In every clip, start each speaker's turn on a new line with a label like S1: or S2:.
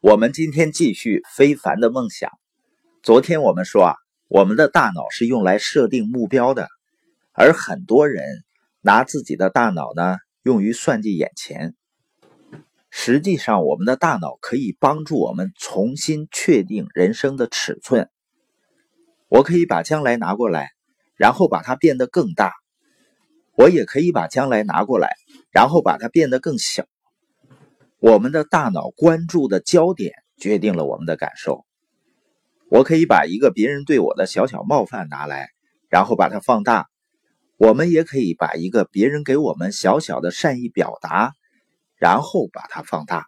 S1: 我们今天继续非凡的梦想。昨天我们说啊，我们的大脑是用来设定目标的，而很多人拿自己的大脑呢用于算计眼前。实际上，我们的大脑可以帮助我们重新确定人生的尺寸。我可以把将来拿过来，然后把它变得更大；我也可以把将来拿过来，然后把它变得更小。我们的大脑关注的焦点决定了我们的感受。我可以把一个别人对我的小小冒犯拿来，然后把它放大；我们也可以把一个别人给我们小小的善意表达，然后把它放大。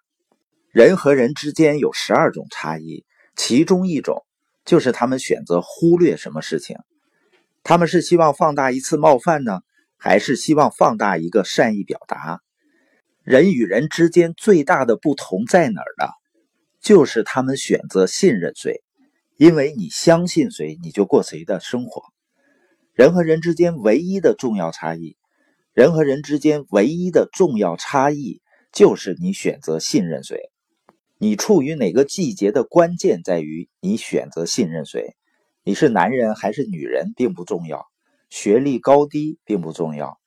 S1: 人和人之间有十二种差异，其中一种就是他们选择忽略什么事情。他们是希望放大一次冒犯呢，还是希望放大一个善意表达？人与人之间最大的不同在哪儿呢？就是他们选择信任谁，因为你相信谁，你就过谁的生活。人和人之间唯一的重要差异，人和人之间唯一的重要差异就是你选择信任谁。你处于哪个季节的关键在于你选择信任谁。你是男人还是女人并不重要，学历高低并不重要。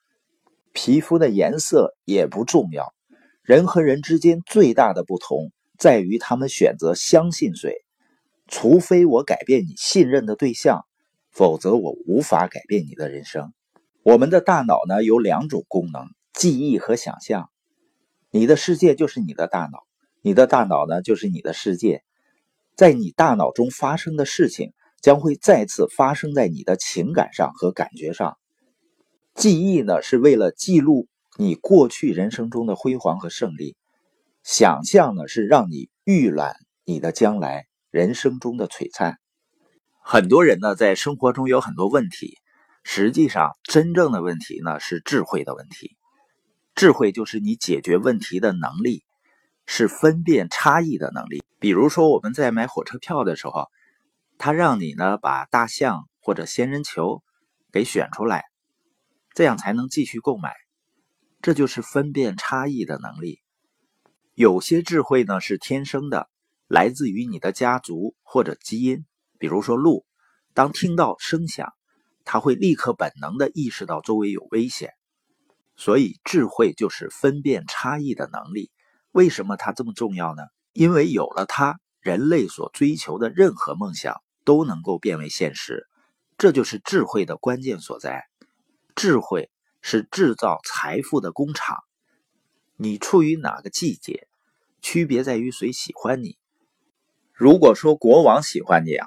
S1: 皮肤的颜色也不重要，人和人之间最大的不同在于他们选择相信谁。除非我改变你信任的对象，否则我无法改变你的人生。我们的大脑呢有两种功能：记忆和想象。你的世界就是你的大脑，你的大脑呢就是你的世界。在你大脑中发生的事情，将会再次发生在你的情感上和感觉上。记忆呢，是为了记录你过去人生中的辉煌和胜利；想象呢，是让你预览你的将来人生中的璀璨。很多人呢，在生活中有很多问题，实际上真正的问题呢，是智慧的问题。智慧就是你解决问题的能力，是分辨差异的能力。比如说，我们在买火车票的时候，他让你呢把大象或者仙人球给选出来。这样才能继续购买，这就是分辨差异的能力。有些智慧呢是天生的，来自于你的家族或者基因。比如说鹿，当听到声响，它会立刻本能的意识到周围有危险。所以智慧就是分辨差异的能力。为什么它这么重要呢？因为有了它，人类所追求的任何梦想都能够变为现实。这就是智慧的关键所在。智慧是制造财富的工厂。你处于哪个季节，区别在于谁喜欢你。如果说国王喜欢你啊，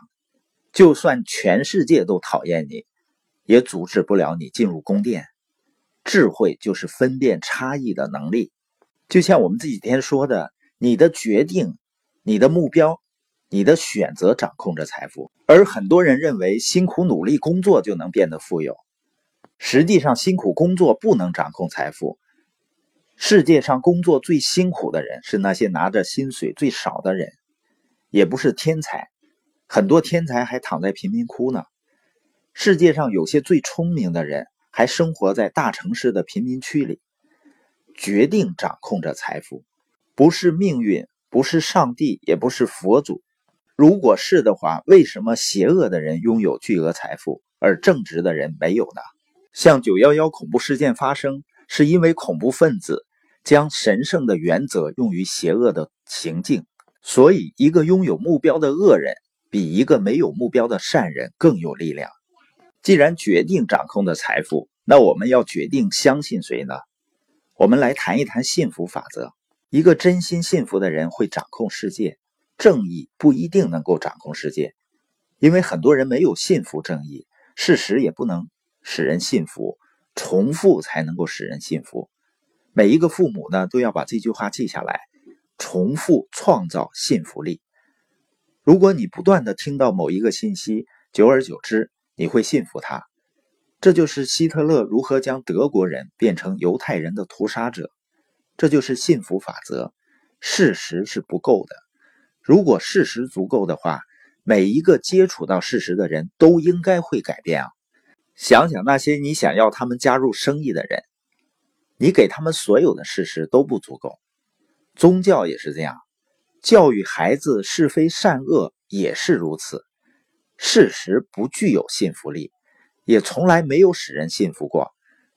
S1: 就算全世界都讨厌你，也阻止不了你进入宫殿。智慧就是分辨差异的能力。就像我们这几天说的，你的决定、你的目标、你的选择掌控着财富。而很多人认为辛苦努力工作就能变得富有。实际上，辛苦工作不能掌控财富。世界上工作最辛苦的人是那些拿着薪水最少的人，也不是天才。很多天才还躺在贫民窟呢。世界上有些最聪明的人还生活在大城市的贫民区里。决定掌控着财富，不是命运，不是上帝，也不是佛祖。如果是的话，为什么邪恶的人拥有巨额财富，而正直的人没有呢？像九幺幺恐怖事件发生，是因为恐怖分子将神圣的原则用于邪恶的行径。所以，一个拥有目标的恶人比一个没有目标的善人更有力量。既然决定掌控的财富，那我们要决定相信谁呢？我们来谈一谈幸福法则。一个真心幸福的人会掌控世界。正义不一定能够掌控世界，因为很多人没有信服正义。事实也不能。使人信服，重复才能够使人信服。每一个父母呢，都要把这句话记下来：重复创造信服力。如果你不断的听到某一个信息，久而久之，你会信服它。这就是希特勒如何将德国人变成犹太人的屠杀者。这就是信服法则。事实是不够的，如果事实足够的话，每一个接触到事实的人都应该会改变啊。想想那些你想要他们加入生意的人，你给他们所有的事实都不足够。宗教也是这样，教育孩子是非善恶也是如此。事实不具有信服力，也从来没有使人信服过。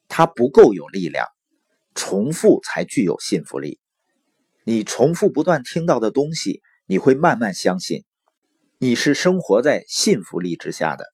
S1: 它不够有力量，重复才具有信服力。你重复不断听到的东西，你会慢慢相信。你是生活在信服力之下的。